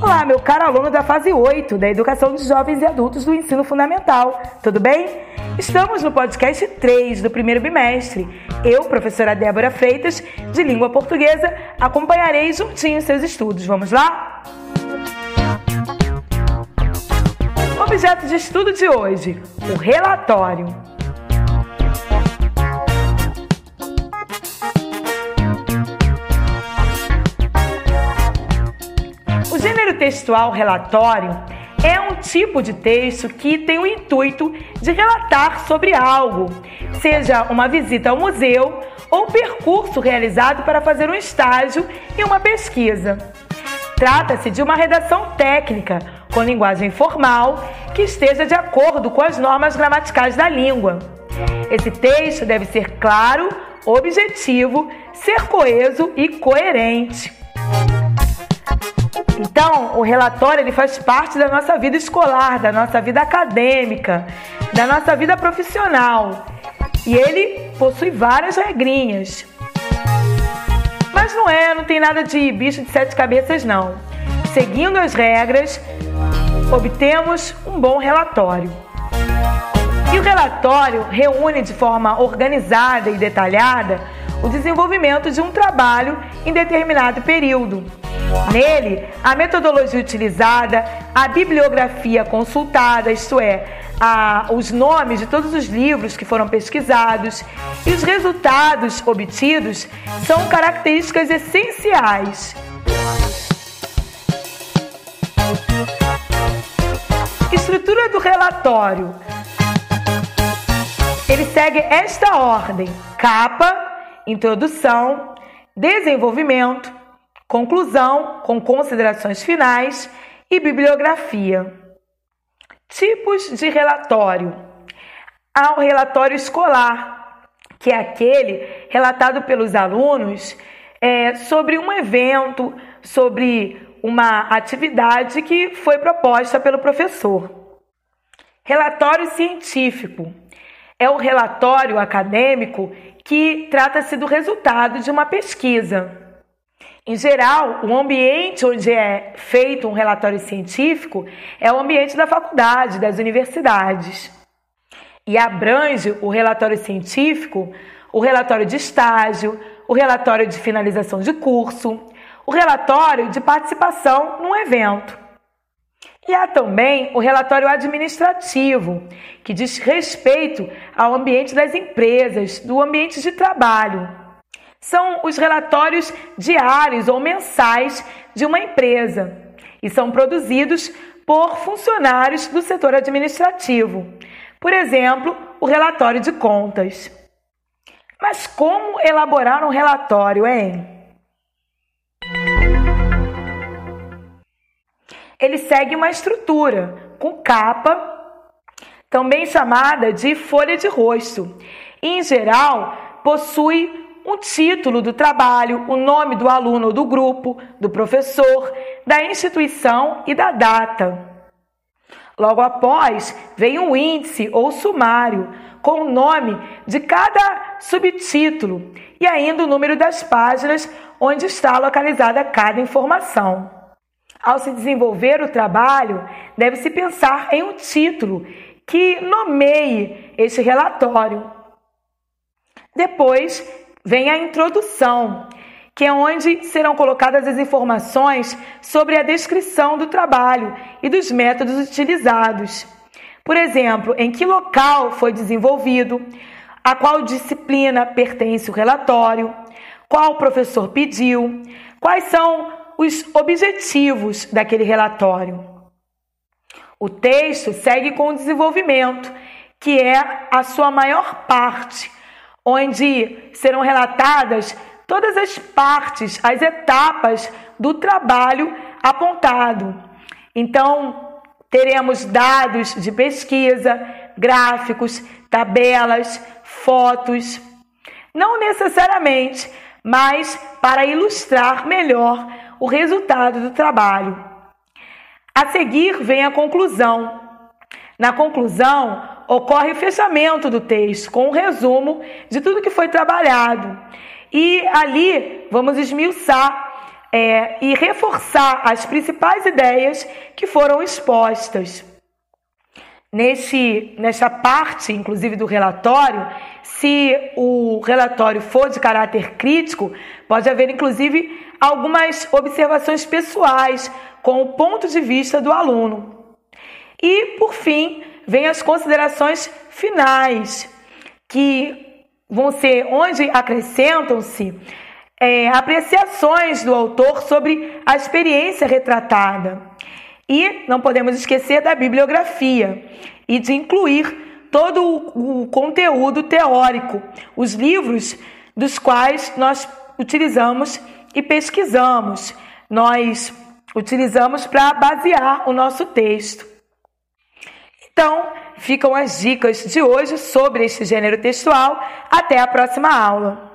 Olá, meu caro aluno da fase 8 da Educação de Jovens e Adultos do Ensino Fundamental, tudo bem? Estamos no podcast 3 do primeiro bimestre. Eu, professora Débora Freitas, de língua portuguesa, acompanharei juntinho seus estudos. Vamos lá? Objeto de estudo de hoje: o relatório. O gênero textual relatório é um tipo de texto que tem o intuito de relatar sobre algo, seja uma visita ao museu ou percurso realizado para fazer um estágio e uma pesquisa. Trata-se de uma redação técnica, com linguagem formal, que esteja de acordo com as normas gramaticais da língua. Esse texto deve ser claro, objetivo, ser coeso e coerente. Então, o relatório ele faz parte da nossa vida escolar, da nossa vida acadêmica, da nossa vida profissional. E ele possui várias regrinhas. Mas não é, não tem nada de bicho de sete cabeças, não. Seguindo as regras, obtemos um bom relatório. E o relatório reúne de forma organizada e detalhada o desenvolvimento de um trabalho em determinado período Nele, a metodologia utilizada, a bibliografia consultada, isto é, a, os nomes de todos os livros que foram pesquisados e os resultados obtidos são características essenciais. Estrutura do relatório. Ele segue esta ordem: capa, introdução, desenvolvimento, conclusão com considerações finais e bibliografia. Tipos de relatório: há o relatório escolar, que é aquele relatado pelos alunos é, sobre um evento, sobre uma atividade que foi proposta pelo professor. Relatório científico é o relatório acadêmico que trata-se do resultado de uma pesquisa. Em geral, o ambiente onde é feito um relatório científico é o ambiente da faculdade, das universidades. E abrange o relatório científico, o relatório de estágio, o relatório de finalização de curso, o relatório de participação num evento. E há também o relatório administrativo, que diz respeito ao ambiente das empresas, do ambiente de trabalho são os relatórios diários ou mensais de uma empresa e são produzidos por funcionários do setor administrativo. Por exemplo, o relatório de contas. Mas como elaborar um relatório, hein? Ele segue uma estrutura com capa, também chamada de folha de rosto. E, em geral, possui um título do trabalho, o nome do aluno ou do grupo, do professor, da instituição e da data. Logo após, vem um índice ou sumário com o nome de cada subtítulo e ainda o número das páginas onde está localizada cada informação. Ao se desenvolver o trabalho, deve-se pensar em um título que nomeie este relatório. Depois, vem a introdução, que é onde serão colocadas as informações sobre a descrição do trabalho e dos métodos utilizados. Por exemplo, em que local foi desenvolvido, a qual disciplina pertence o relatório, qual professor pediu, quais são os objetivos daquele relatório. O texto segue com o desenvolvimento, que é a sua maior parte, onde serão relatadas todas as partes, as etapas do trabalho apontado. Então, teremos dados de pesquisa, gráficos, tabelas, fotos, não necessariamente, mas para ilustrar melhor o resultado do trabalho. A seguir vem a conclusão. Na conclusão, ocorre o fechamento do texto com um resumo de tudo que foi trabalhado. E ali vamos esmiuçar é, e reforçar as principais ideias que foram expostas. Neste, nesta parte, inclusive, do relatório, se o relatório for de caráter crítico, pode haver, inclusive, algumas observações pessoais com o ponto de vista do aluno. E, por fim, vem as considerações finais, que vão ser onde acrescentam-se é, apreciações do autor sobre a experiência retratada. E não podemos esquecer da bibliografia e de incluir todo o, o conteúdo teórico, os livros dos quais nós utilizamos e pesquisamos, nós utilizamos para basear o nosso texto. Então, ficam as dicas de hoje sobre este gênero textual. Até a próxima aula!